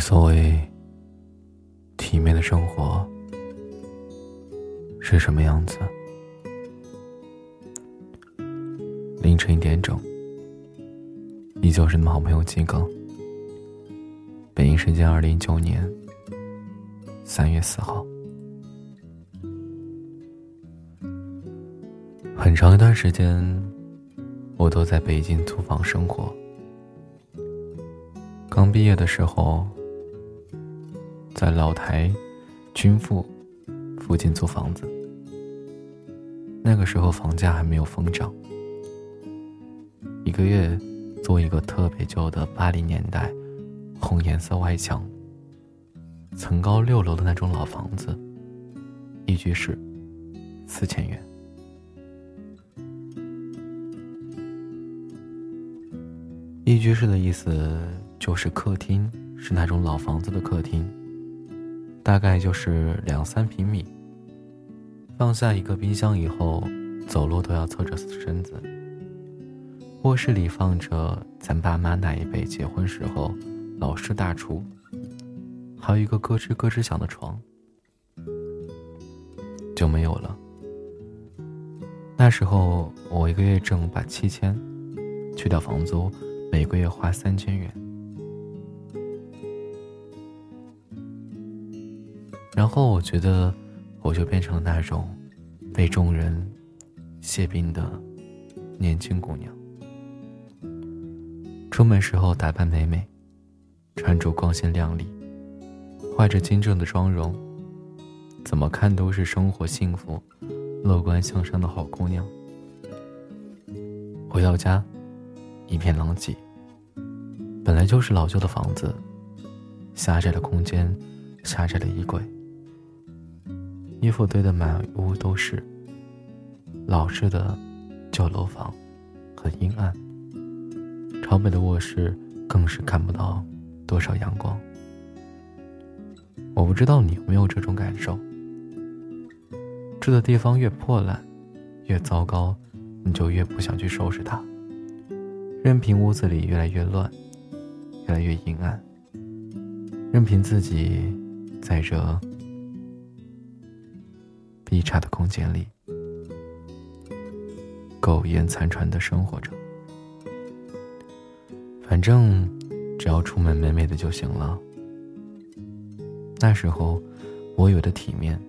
所谓体面的生活是什么样子？凌晨一点整，依旧是你们好朋友鸡哥。北京时间二零一九年三月四号，很长一段时间，我都在北京租房生活。刚毕业的时候，在老台军富附近租房子。那个时候房价还没有疯涨，一个月租一个特别旧的八零年代红颜色外墙、层高六楼的那种老房子，一居室，四千元。一居室的意思。就是客厅是那种老房子的客厅，大概就是两三平米。放下一个冰箱以后，走路都要侧着身子。卧室里放着咱爸妈那一辈结婚时候老式大厨，还有一个咯吱咯吱响的床，就没有了。那时候我一个月挣八七千，去掉房租，每个月花三千元。然后我觉得，我就变成了那种被众人谢宾的年轻姑娘。出门时候打扮美美，穿着光鲜亮丽，画着精致的妆容，怎么看都是生活幸福、乐观向上的好姑娘。回到家，一片狼藉。本来就是老旧的房子，狭窄的空间，狭窄的衣柜。衣服堆得满屋都是。老式的旧楼房，很阴暗。朝北的卧室更是看不到多少阳光。我不知道你有没有这种感受。住的地方越破烂，越糟糕，你就越不想去收拾它。任凭屋子里越来越乱，越来越阴暗。任凭自己在这。一差的空间里，苟延残喘的生活着。反正只要出门美美的就行了。那时候，我有的体面，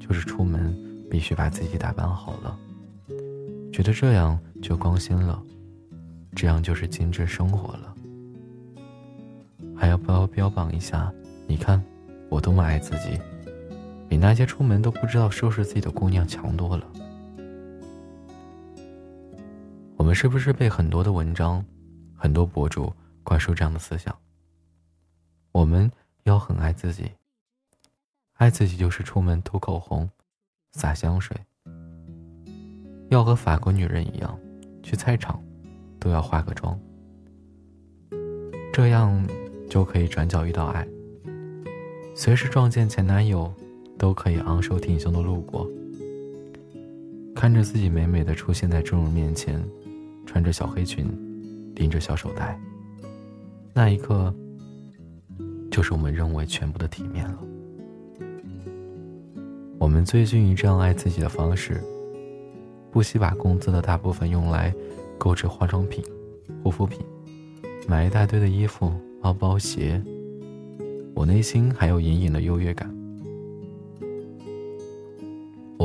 就是出门必须把自己打扮好了，觉得这样就光鲜了，这样就是精致生活了。还要不要标榜一下？你看，我多么爱自己。比那些出门都不知道收拾自己的姑娘强多了。我们是不是被很多的文章、很多博主灌输这样的思想？我们要很爱自己，爱自己就是出门涂口红、洒香水，要和法国女人一样，去菜场都要化个妆，这样就可以转角遇到爱，随时撞见前男友。都可以昂首挺胸的路过，看着自己美美的出现在众人面前，穿着小黑裙，拎着小手袋。那一刻，就是我们认为全部的体面了。我们最近于这样爱自己的方式，不惜把工资的大部分用来购置化妆品、护肤品，买一大堆的衣服、包包、鞋。我内心还有隐隐的优越感。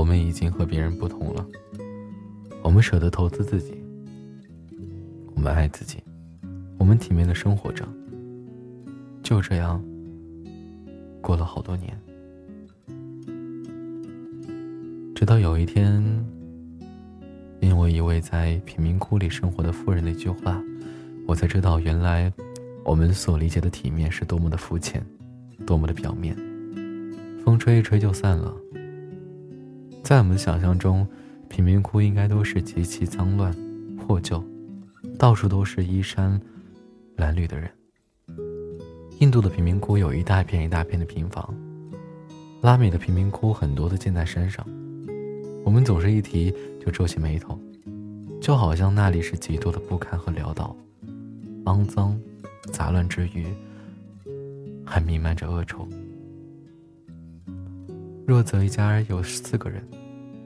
我们已经和别人不同了。我们舍得投资自己，我们爱自己，我们体面的生活着。就这样过了好多年，直到有一天，因为一位在贫民窟里生活的富人的一句话，我才知道，原来我们所理解的体面是多么的肤浅，多么的表面，风吹一吹就散了。在我们想象中，贫民窟应该都是极其脏乱、破旧，到处都是衣衫褴褛的人。印度的贫民窟有一大片一大片的平房，拉美的贫民窟很多都建在山上。我们总是一提就皱起眉头，就好像那里是极度的不堪和潦倒、肮脏、杂乱之余，还弥漫着恶臭。若泽一家有四个人，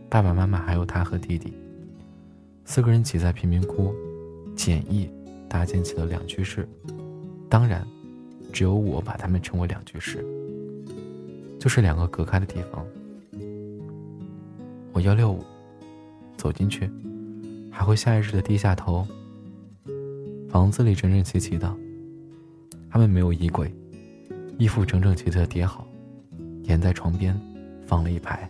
爸爸妈妈还有他和弟弟，四个人挤在贫民窟，简易搭建起了两居室。当然，只有我把他们称为两居室，就是两个隔开的地方。我幺六五，走进去，还会下意识的低下头。房子里整整齐齐的，他们没有衣柜，衣服整整齐齐的叠好，沿在床边。放了一排。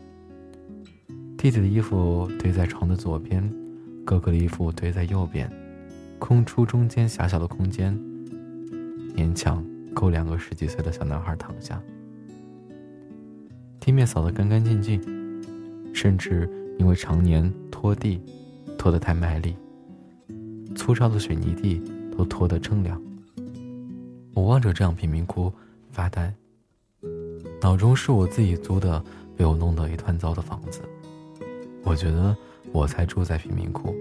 弟弟的衣服堆在床的左边，哥哥的衣服堆在右边，空出中间狭小的空间，勉强够两个十几岁的小男孩躺下。地面扫得干干净净，甚至因为常年拖地，拖得太卖力，粗糙的水泥地都拖得锃亮。我望着这样贫民窟发呆，脑中是我自己租的。被我弄得一团糟的房子，我觉得我才住在贫民窟。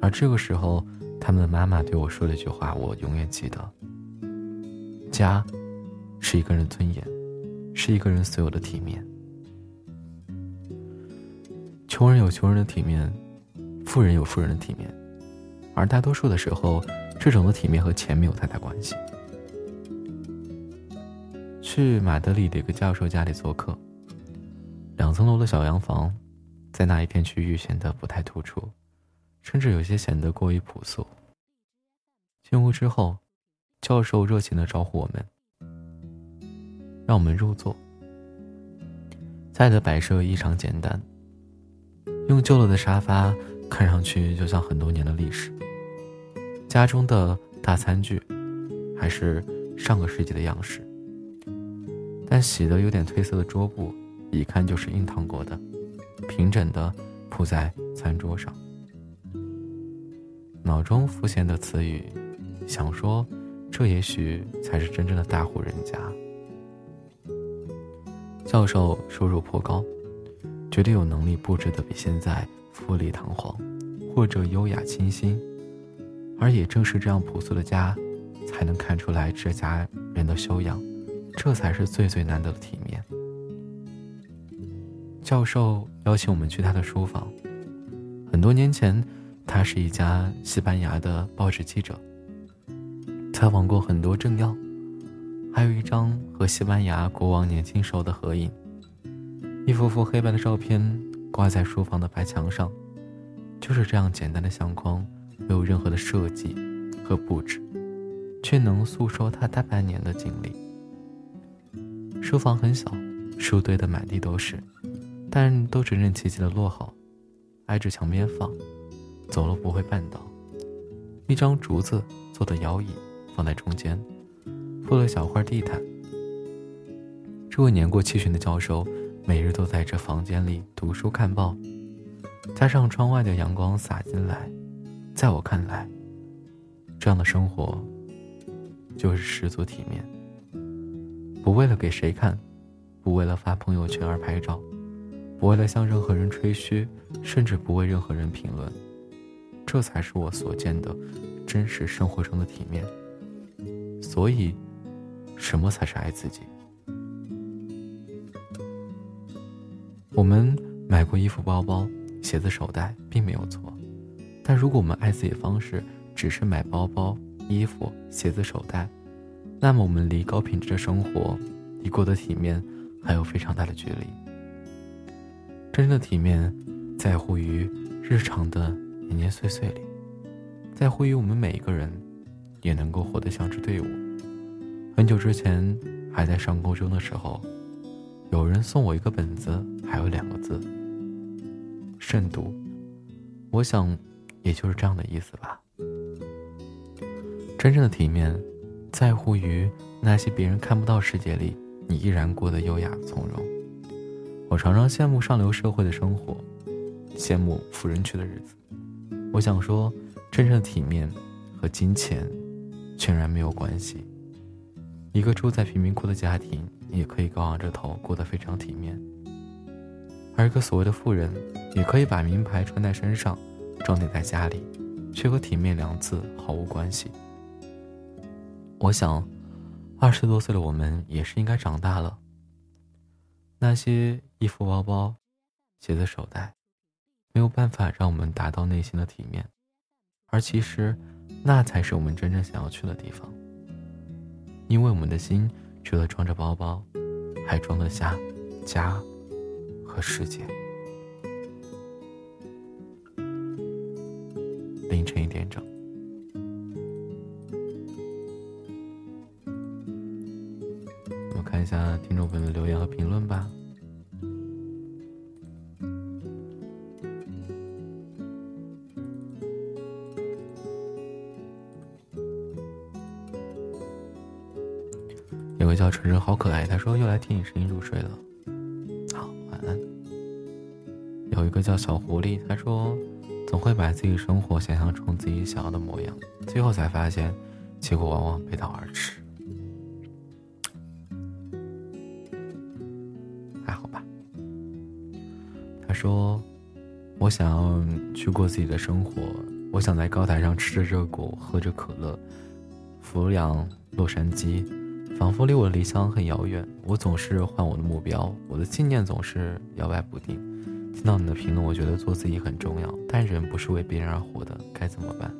而这个时候，他们的妈妈对我说了一句话，我永远记得：家，是一个人的尊严，是一个人所有的体面。穷人有穷人的体面，富人有富人的体面，而大多数的时候，这种的体面和钱没有太大关系。去马德里的一个教授家里做客，两层楼的小洋房，在那一片区域显得不太突出，甚至有些显得过于朴素。进屋之后，教授热情的招呼我们，让我们入座。家里的摆设异常简单，用旧了的沙发，看上去就像很多年的历史。家中的大餐具，还是上个世纪的样式。但洗得有点褪色的桌布，一看就是硬烫过的，平整的铺在餐桌上。脑中浮现的词语，想说，这也许才是真正的大户人家。教授收入颇高，绝对有能力布置的比现在富丽堂皇，或者优雅清新。而也正是这样朴素的家，才能看出来这家人的修养。这才是最最难得的体面。教授邀请我们去他的书房。很多年前，他是一家西班牙的报纸记者，采访过很多政要，还有一张和西班牙国王年轻时候的合影，一幅幅黑白的照片挂在书房的白墙上，就是这样简单的相框，没有任何的设计和布置，却能诉说他大半年的经历。书房很小，书堆得满地都是，但都整整齐齐的摞好，挨着墙边放，走路不会绊倒。一张竹子做的摇椅放在中间，铺了小块地毯。这位年过七旬的教授，每日都在这房间里读书看报，加上窗外的阳光洒进来，在我看来，这样的生活就是十足体面。不为了给谁看，不为了发朋友圈而拍照，不为了向任何人吹嘘，甚至不为任何人评论，这才是我所见的真实生活中的体面。所以，什么才是爱自己？我们买过衣服、包包、鞋子、手袋，并没有错，但如果我们爱自己的方式只是买包包、衣服、鞋子、手袋，那么我们离高品质的生活，离过得体面，还有非常大的距离。真正的体面，在乎于日常的年年岁岁里，在乎于我们每一个人，也能够活得像支队伍。很久之前，还在上高中的时候，有人送我一个本子，还有两个字：慎独。我想，也就是这样的意思吧。真正的体面。在乎于那些别人看不到世界里，你依然过得优雅从容。我常常羡慕上流社会的生活，羡慕富人区的日子。我想说，真正的体面和金钱，全然没有关系。一个住在贫民窟的家庭，也可以高昂着头过得非常体面；而一个所谓的富人，也可以把名牌穿在身上，装点在家里，却和体面两字毫无关系。我想，二十多岁的我们也是应该长大了。那些衣服、包包、鞋子、手袋，没有办法让我们达到内心的体面，而其实，那才是我们真正想要去的地方。因为我们的心除了装着包包，还装得下家和世界。凌晨一点整。看一下听众朋友的留言和评论吧。有个叫纯纯好可爱，他说又来听你声音入睡了。好，晚安。有一个叫小狐狸，他说总会把自己生活想象成自己想要的模样，最后才发现，结果往往背道而驰。说，我想要去过自己的生活。我想在高台上吃着热狗，喝着可乐，俯仰洛杉矶，仿佛离我的理想很遥远。我总是换我的目标，我的信念总是摇摆不定。听到你的评论，我觉得做自己很重要，但人不是为别人而活的，该怎么办？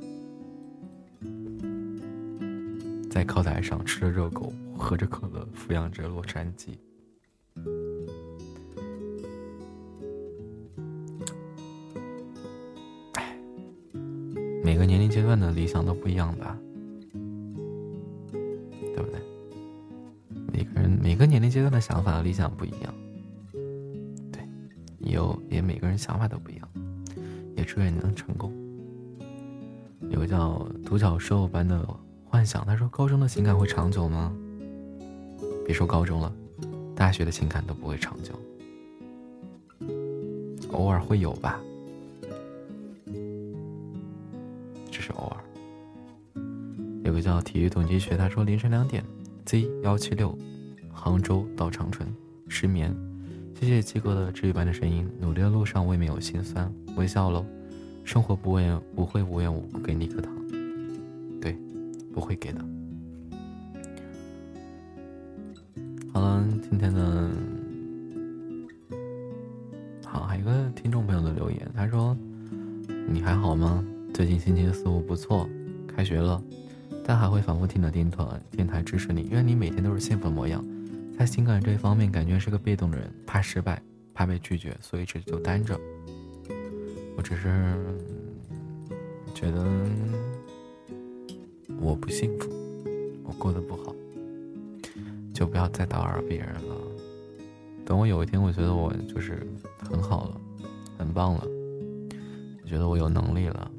在高台上吃着热狗，喝着可乐，俯仰着洛杉矶。个年龄阶段的理想都不一样吧，对不对？每个人每个年龄阶段的想法和理想不一样，对，有也每个人想法都不一样，也祝愿你能成功。有个叫独角兽般的幻想，他说：“高中的情感会长久吗？”别说高中了，大学的情感都不会长久，偶尔会有吧。有个叫体育统计学，他说凌晨两点，Z 幺七六，杭州到长春，失眠。谢谢鸡哥的治愈般的声音，努力的路上未免有心酸，微笑喽。生活不会不会无缘无故给你一颗糖，对，不会给的。好了，今天的，好，还有一个听众朋友的留言，他说：“你还好吗？”最近心情似乎不错，开学了，但还会反复听的电台电台支持你，愿你每天都是幸福模样。在情感这一方面，感觉是个被动的人，怕失败，怕被拒绝，所以这就单着。我只是觉得我不幸福，我过得不好，就不要再打扰别人了。等我有一天，我觉得我就是很好了，很棒了，我觉得我有能力了。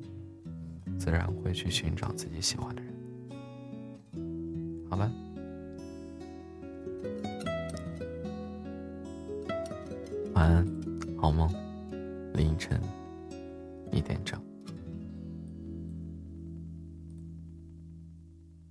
自然会去寻找自己喜欢的人，好吧？晚安，好梦，凌晨一点整。